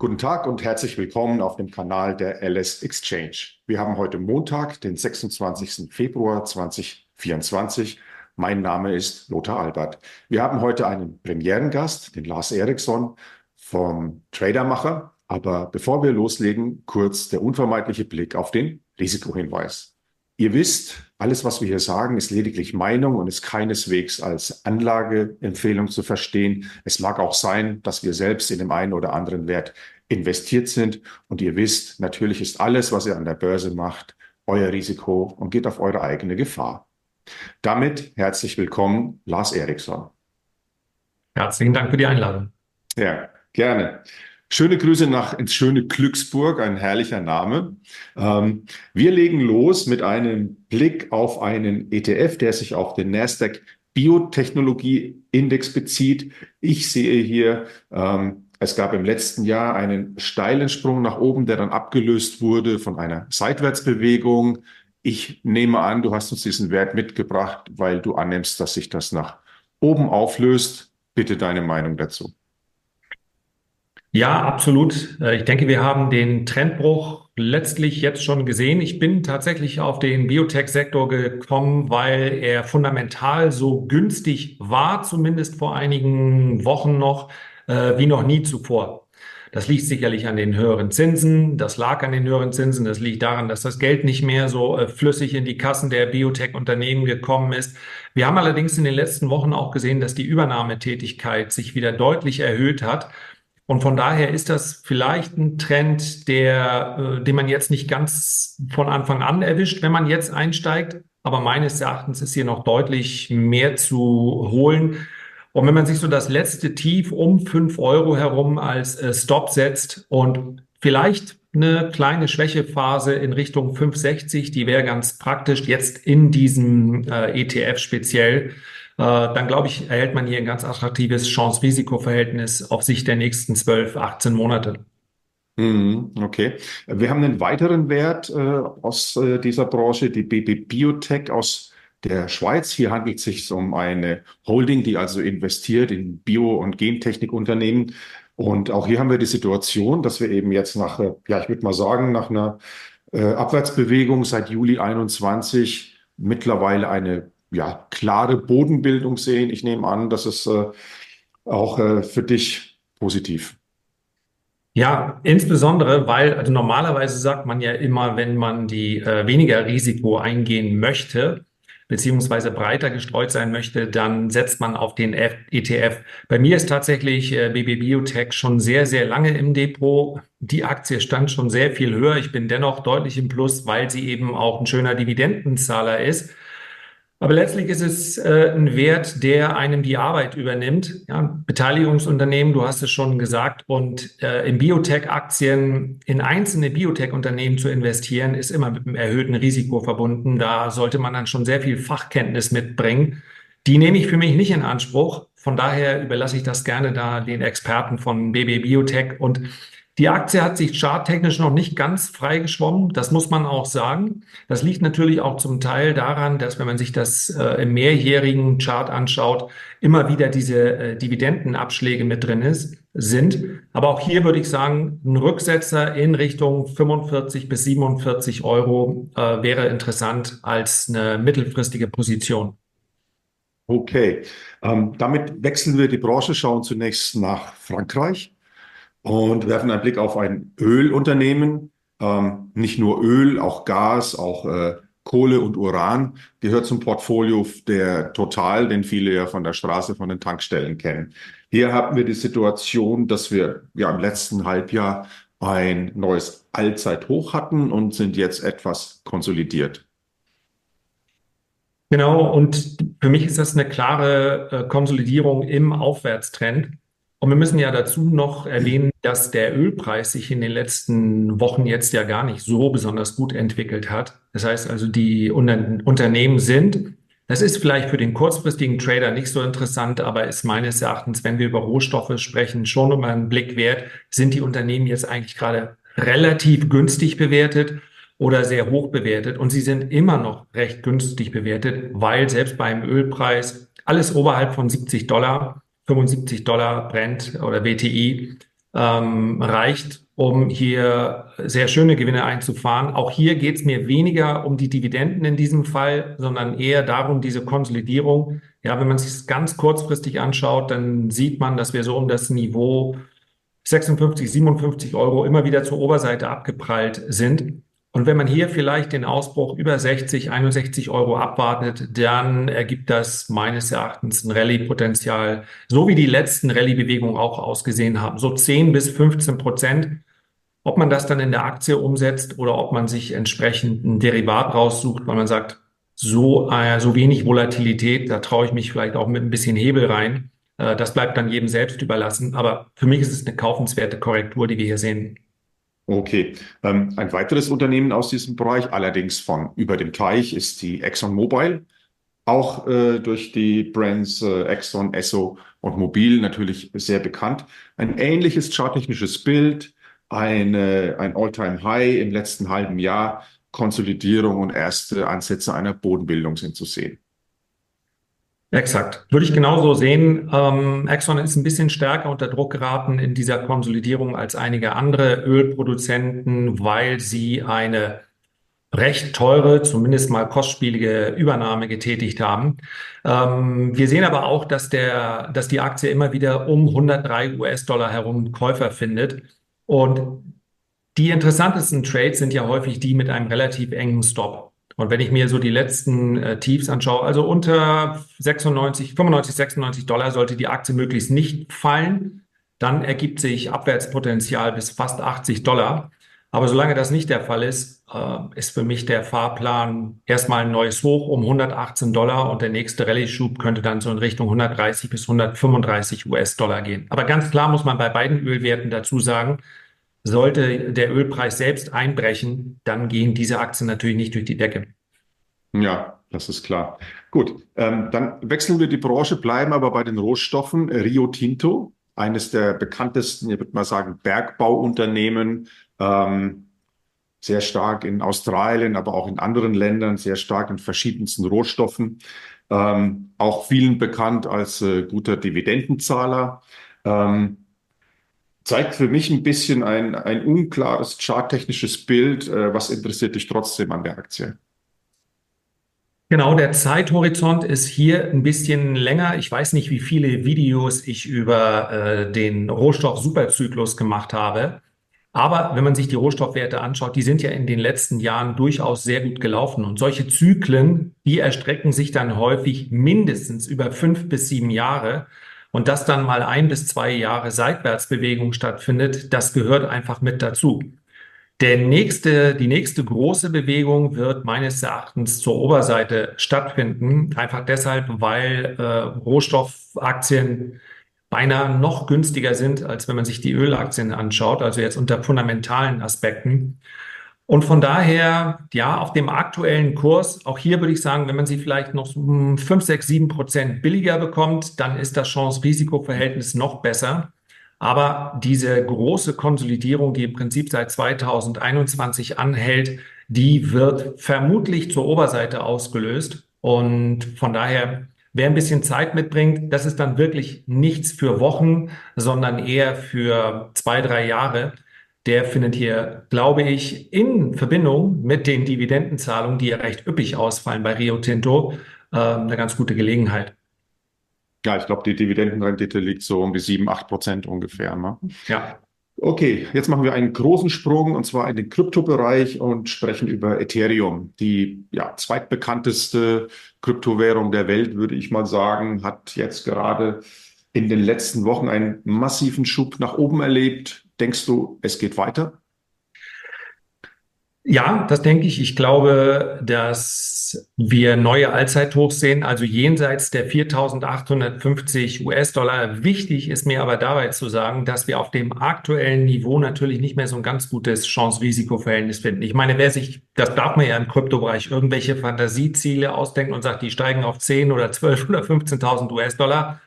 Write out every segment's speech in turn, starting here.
Guten Tag und herzlich willkommen auf dem Kanal der LS Exchange. Wir haben heute Montag, den 26. Februar 2024. Mein Name ist Lothar Albert. Wir haben heute einen Premierengast, den Lars Eriksson vom Tradermacher. Aber bevor wir loslegen, kurz der unvermeidliche Blick auf den Risikohinweis. Ihr wisst, alles, was wir hier sagen, ist lediglich Meinung und ist keineswegs als Anlageempfehlung zu verstehen. Es mag auch sein, dass wir selbst in dem einen oder anderen Wert investiert sind. Und ihr wisst, natürlich ist alles, was ihr an der Börse macht, euer Risiko und geht auf eure eigene Gefahr. Damit herzlich willkommen, Lars Eriksson. Herzlichen Dank für die Einladung. Ja, gerne. Schöne Grüße nach ins schöne Glücksburg, ein herrlicher Name. Ähm, wir legen los mit einem Blick auf einen ETF, der sich auf den Nasdaq Biotechnologie Index bezieht. Ich sehe hier, ähm, es gab im letzten Jahr einen steilen Sprung nach oben, der dann abgelöst wurde von einer Seitwärtsbewegung. Ich nehme an, du hast uns diesen Wert mitgebracht, weil du annimmst, dass sich das nach oben auflöst. Bitte deine Meinung dazu. Ja, absolut. Äh, ich denke, wir haben den Trendbruch letztlich jetzt schon gesehen. Ich bin tatsächlich auf den Biotech-Sektor gekommen, weil er fundamental so günstig war, zumindest vor einigen Wochen noch, äh, wie noch nie zuvor. Das liegt sicherlich an den höheren Zinsen. Das lag an den höheren Zinsen. Das liegt daran, dass das Geld nicht mehr so äh, flüssig in die Kassen der Biotech-Unternehmen gekommen ist. Wir haben allerdings in den letzten Wochen auch gesehen, dass die Übernahmetätigkeit sich wieder deutlich erhöht hat. Und von daher ist das vielleicht ein Trend, der, äh, den man jetzt nicht ganz von Anfang an erwischt, wenn man jetzt einsteigt. Aber meines Erachtens ist hier noch deutlich mehr zu holen. Und wenn man sich so das letzte Tief um fünf Euro herum als äh, Stop setzt und vielleicht eine kleine Schwächephase in Richtung 560, die wäre ganz praktisch jetzt in diesem äh, ETF speziell. Äh, dann glaube ich, erhält man hier ein ganz attraktives Chance-Risiko-Verhältnis auf Sicht der nächsten 12, 18 Monate. Mhm, okay. Wir haben einen weiteren Wert äh, aus äh, dieser Branche, die BB Biotech aus der Schweiz. Hier handelt es sich um eine Holding, die also investiert in Bio- und Gentechnikunternehmen. Und auch hier haben wir die Situation, dass wir eben jetzt nach, äh, ja, ich würde mal sagen, nach einer äh, Abwärtsbewegung seit Juli 21 mittlerweile eine ja, klare Bodenbildung sehen. Ich nehme an, das ist äh, auch äh, für dich positiv. Ja, insbesondere, weil also normalerweise sagt man ja immer, wenn man die äh, weniger Risiko eingehen möchte, beziehungsweise breiter gestreut sein möchte, dann setzt man auf den ETF. Bei mir ist tatsächlich äh, BB Biotech schon sehr, sehr lange im Depot. Die Aktie stand schon sehr viel höher. Ich bin dennoch deutlich im Plus, weil sie eben auch ein schöner Dividendenzahler ist. Aber letztlich ist es äh, ein Wert, der einem die Arbeit übernimmt. Ja, Beteiligungsunternehmen, du hast es schon gesagt, und äh, in Biotech-Aktien, in einzelne Biotech-Unternehmen zu investieren, ist immer mit einem erhöhten Risiko verbunden. Da sollte man dann schon sehr viel Fachkenntnis mitbringen. Die nehme ich für mich nicht in Anspruch. Von daher überlasse ich das gerne da den Experten von BB Biotech und die Aktie hat sich charttechnisch noch nicht ganz freigeschwommen, das muss man auch sagen. Das liegt natürlich auch zum Teil daran, dass wenn man sich das äh, im mehrjährigen Chart anschaut, immer wieder diese äh, Dividendenabschläge mit drin ist, sind. Aber auch hier würde ich sagen, ein Rücksetzer in Richtung 45 bis 47 Euro äh, wäre interessant als eine mittelfristige Position. Okay, ähm, damit wechseln wir die Branche, schauen zunächst nach Frankreich und werfen einen Blick auf ein Ölunternehmen. Ähm, nicht nur Öl, auch Gas, auch äh, Kohle und Uran gehört zum Portfolio der Total, den viele ja von der Straße, von den Tankstellen kennen. Hier haben wir die Situation, dass wir ja im letzten Halbjahr ein neues Allzeithoch hatten und sind jetzt etwas konsolidiert. Genau, und für mich ist das eine klare äh, Konsolidierung im Aufwärtstrend. Und wir müssen ja dazu noch erwähnen, dass der Ölpreis sich in den letzten Wochen jetzt ja gar nicht so besonders gut entwickelt hat. Das heißt also, die Unternehmen sind, das ist vielleicht für den kurzfristigen Trader nicht so interessant, aber ist meines Erachtens, wenn wir über Rohstoffe sprechen, schon um einen Blick wert, sind die Unternehmen jetzt eigentlich gerade relativ günstig bewertet oder sehr hoch bewertet. Und sie sind immer noch recht günstig bewertet, weil selbst beim Ölpreis alles oberhalb von 70 Dollar 75 Dollar Brent oder WTI ähm, reicht, um hier sehr schöne Gewinne einzufahren. Auch hier geht es mir weniger um die Dividenden in diesem Fall, sondern eher darum, diese Konsolidierung. Ja, wenn man sich ganz kurzfristig anschaut, dann sieht man, dass wir so um das Niveau 56, 57 Euro immer wieder zur Oberseite abgeprallt sind. Und wenn man hier vielleicht den Ausbruch über 60, 61 Euro abwartet, dann ergibt das meines Erachtens ein Rallye-Potenzial, so wie die letzten Rallye-Bewegungen auch ausgesehen haben, so 10 bis 15 Prozent. Ob man das dann in der Aktie umsetzt oder ob man sich entsprechend ein Derivat raussucht, weil man sagt, so, äh, so wenig Volatilität, da traue ich mich vielleicht auch mit ein bisschen Hebel rein. Äh, das bleibt dann jedem selbst überlassen. Aber für mich ist es eine kaufenswerte Korrektur, die wir hier sehen. Okay. Ähm, ein weiteres Unternehmen aus diesem Bereich, allerdings von über dem Teich, ist die ExxonMobil. Auch äh, durch die Brands äh, Exxon, Esso und Mobil natürlich sehr bekannt. Ein ähnliches charttechnisches Bild, eine, ein All-Time-High im letzten halben Jahr, Konsolidierung und erste Ansätze einer Bodenbildung sind zu sehen. Exakt. Würde ich genauso sehen. Ähm, Exxon ist ein bisschen stärker unter Druck geraten in dieser Konsolidierung als einige andere Ölproduzenten, weil sie eine recht teure, zumindest mal kostspielige Übernahme getätigt haben. Ähm, wir sehen aber auch, dass der, dass die Aktie immer wieder um 103 US-Dollar herum Käufer findet. Und die interessantesten Trades sind ja häufig die mit einem relativ engen Stop. Und wenn ich mir so die letzten äh, Tiefs anschaue, also unter 96, 95, 96 Dollar sollte die Aktie möglichst nicht fallen. Dann ergibt sich Abwärtspotenzial bis fast 80 Dollar. Aber solange das nicht der Fall ist, äh, ist für mich der Fahrplan erstmal ein neues Hoch um 118 Dollar und der nächste Rallye-Schub könnte dann so in Richtung 130 bis 135 US-Dollar gehen. Aber ganz klar muss man bei beiden Ölwerten dazu sagen, sollte der Ölpreis selbst einbrechen, dann gehen diese Aktien natürlich nicht durch die Decke. Ja, das ist klar. Gut, ähm, dann wechseln wir die Branche, bleiben aber bei den Rohstoffen. Rio Tinto, eines der bekanntesten, ich würde mal sagen, Bergbauunternehmen, ähm, sehr stark in Australien, aber auch in anderen Ländern, sehr stark in verschiedensten Rohstoffen, ähm, auch vielen bekannt als äh, guter Dividendenzahler. Ähm, zeigt für mich ein bisschen ein, ein unklares charttechnisches Bild. Äh, was interessiert dich trotzdem an der Aktie? Genau, der Zeithorizont ist hier ein bisschen länger. Ich weiß nicht, wie viele Videos ich über äh, den Rohstoff-Superzyklus gemacht habe. Aber wenn man sich die Rohstoffwerte anschaut, die sind ja in den letzten Jahren durchaus sehr gut gelaufen. Und solche Zyklen, die erstrecken sich dann häufig mindestens über fünf bis sieben Jahre. Und dass dann mal ein bis zwei Jahre Seitwärtsbewegung stattfindet, das gehört einfach mit dazu. Der nächste, die nächste große Bewegung wird meines Erachtens zur Oberseite stattfinden. Einfach deshalb, weil äh, Rohstoffaktien beinahe noch günstiger sind, als wenn man sich die Ölaktien anschaut, also jetzt unter fundamentalen Aspekten. Und von daher, ja, auf dem aktuellen Kurs, auch hier würde ich sagen, wenn man sie vielleicht noch 5, 6, 7 Prozent billiger bekommt, dann ist das Chance-Risiko-Verhältnis noch besser. Aber diese große Konsolidierung, die im Prinzip seit 2021 anhält, die wird vermutlich zur Oberseite ausgelöst. Und von daher, wer ein bisschen Zeit mitbringt, das ist dann wirklich nichts für Wochen, sondern eher für zwei, drei Jahre der findet hier, glaube ich, in Verbindung mit den Dividendenzahlungen, die ja recht üppig ausfallen bei Rio Tinto, äh, eine ganz gute Gelegenheit. Ja, ich glaube, die Dividendenrendite liegt so um die 7, 8 Prozent ungefähr. Ne? Ja. Okay, jetzt machen wir einen großen Sprung und zwar in den Kryptobereich und sprechen über Ethereum. Die ja, zweitbekannteste Kryptowährung der Welt, würde ich mal sagen, hat jetzt gerade in den letzten Wochen einen massiven Schub nach oben erlebt. Denkst du, es geht weiter? Ja, das denke ich. Ich glaube, dass wir neue Allzeithochs sehen, also jenseits der 4.850 US-Dollar. Wichtig ist mir aber dabei zu sagen, dass wir auf dem aktuellen Niveau natürlich nicht mehr so ein ganz gutes Chance-Risiko-Verhältnis finden. Ich meine, wer sich, das darf man ja im Kryptobereich, irgendwelche Fantasieziele ausdenken und sagt, die steigen auf 10 oder 12 oder 15.000 US-Dollar,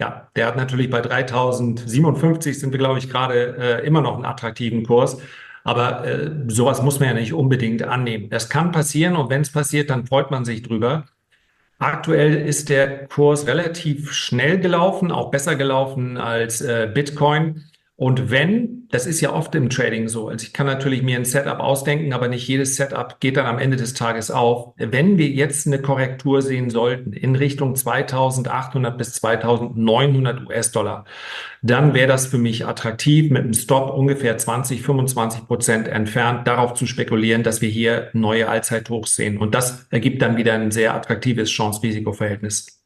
ja, der hat natürlich bei 3057 sind wir, glaube ich, gerade äh, immer noch einen attraktiven Kurs. Aber äh, sowas muss man ja nicht unbedingt annehmen. Das kann passieren und wenn es passiert, dann freut man sich drüber. Aktuell ist der Kurs relativ schnell gelaufen, auch besser gelaufen als äh, Bitcoin. Und wenn, das ist ja oft im Trading so, also ich kann natürlich mir ein Setup ausdenken, aber nicht jedes Setup geht dann am Ende des Tages auf. Wenn wir jetzt eine Korrektur sehen sollten in Richtung 2800 bis 2900 US-Dollar, dann wäre das für mich attraktiv, mit einem Stop ungefähr 20, 25 Prozent entfernt darauf zu spekulieren, dass wir hier neue Allzeithochs sehen. Und das ergibt dann wieder ein sehr attraktives Chance-Risiko-Verhältnis.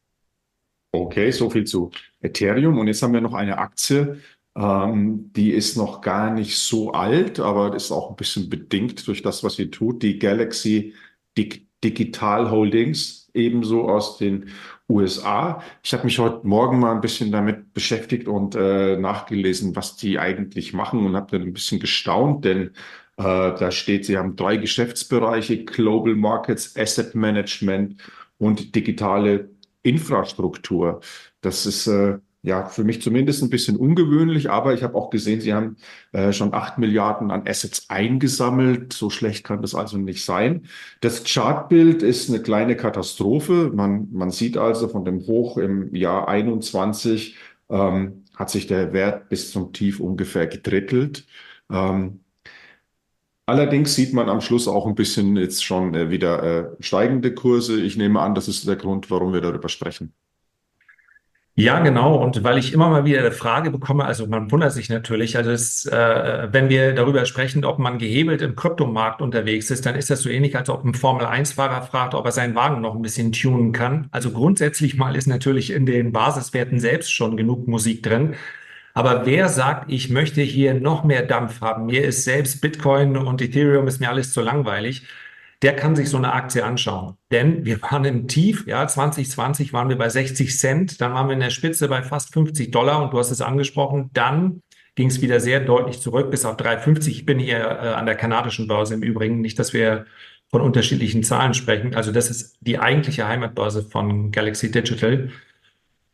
Okay, so viel zu Ethereum. Und jetzt haben wir noch eine Aktie, ähm, die ist noch gar nicht so alt, aber ist auch ein bisschen bedingt durch das, was sie tut. Die Galaxy Dig Digital Holdings, ebenso aus den USA. Ich habe mich heute Morgen mal ein bisschen damit beschäftigt und äh, nachgelesen, was die eigentlich machen und habe dann ein bisschen gestaunt, denn äh, da steht, sie haben drei Geschäftsbereiche, Global Markets, Asset Management und digitale Infrastruktur. Das ist äh, ja, für mich zumindest ein bisschen ungewöhnlich, aber ich habe auch gesehen, Sie haben äh, schon acht Milliarden an Assets eingesammelt. So schlecht kann das also nicht sein. Das Chartbild ist eine kleine Katastrophe. Man, man sieht also von dem Hoch im Jahr 21 ähm, hat sich der Wert bis zum Tief ungefähr gedrittelt. Ähm, Allerdings sieht man am Schluss auch ein bisschen jetzt schon äh, wieder äh, steigende Kurse. Ich nehme an, das ist der Grund, warum wir darüber sprechen. Ja, genau. Und weil ich immer mal wieder eine Frage bekomme, also man wundert sich natürlich, also es, äh, wenn wir darüber sprechen, ob man gehebelt im Kryptomarkt unterwegs ist, dann ist das so ähnlich, als ob ein Formel-1-Fahrer fragt, ob er seinen Wagen noch ein bisschen tunen kann. Also grundsätzlich mal ist natürlich in den Basiswerten selbst schon genug Musik drin. Aber wer sagt, ich möchte hier noch mehr Dampf haben? Mir ist selbst Bitcoin und Ethereum ist mir alles zu langweilig der kann sich so eine Aktie anschauen. Denn wir waren im Tief, ja, 2020 waren wir bei 60 Cent, dann waren wir in der Spitze bei fast 50 Dollar und du hast es angesprochen, dann ging es wieder sehr deutlich zurück bis auf 3,50. Ich bin hier äh, an der kanadischen Börse im Übrigen, nicht, dass wir von unterschiedlichen Zahlen sprechen. Also das ist die eigentliche Heimatbörse von Galaxy Digital.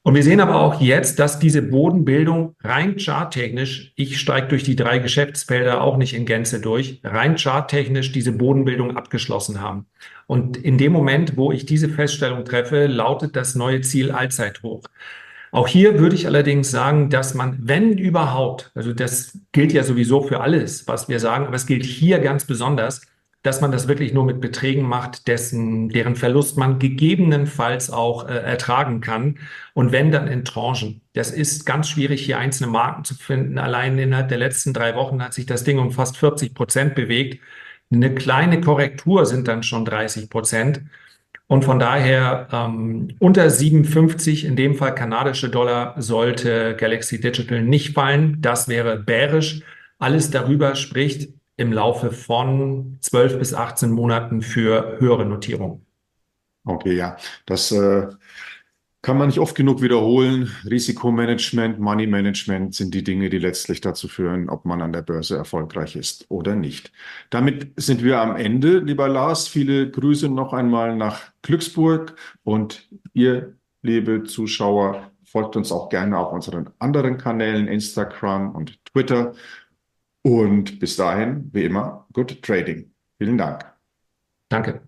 Und wir sehen aber auch jetzt, dass diese Bodenbildung rein charttechnisch, ich steige durch die drei Geschäftsfelder auch nicht in Gänze durch, rein charttechnisch diese Bodenbildung abgeschlossen haben. Und in dem Moment, wo ich diese Feststellung treffe, lautet das neue Ziel Allzeithoch. Auch hier würde ich allerdings sagen, dass man, wenn überhaupt, also das gilt ja sowieso für alles, was wir sagen, aber es gilt hier ganz besonders, dass man das wirklich nur mit Beträgen macht, dessen, deren Verlust man gegebenenfalls auch äh, ertragen kann. Und wenn dann in Tranchen. Das ist ganz schwierig, hier einzelne Marken zu finden. Allein innerhalb der letzten drei Wochen hat sich das Ding um fast 40 Prozent bewegt. Eine kleine Korrektur sind dann schon 30 Prozent. Und von daher ähm, unter 57, in dem Fall kanadische Dollar, sollte Galaxy Digital nicht fallen. Das wäre bärisch. Alles darüber spricht, im Laufe von 12 bis 18 Monaten für höhere Notierungen. Okay, ja, das äh, kann man nicht oft genug wiederholen. Risikomanagement, Money Management sind die Dinge, die letztlich dazu führen, ob man an der Börse erfolgreich ist oder nicht. Damit sind wir am Ende, lieber Lars. Viele Grüße noch einmal nach Glücksburg und ihr, liebe Zuschauer, folgt uns auch gerne auf unseren anderen Kanälen, Instagram und Twitter. Und bis dahin, wie immer, good trading. Vielen Dank. Danke.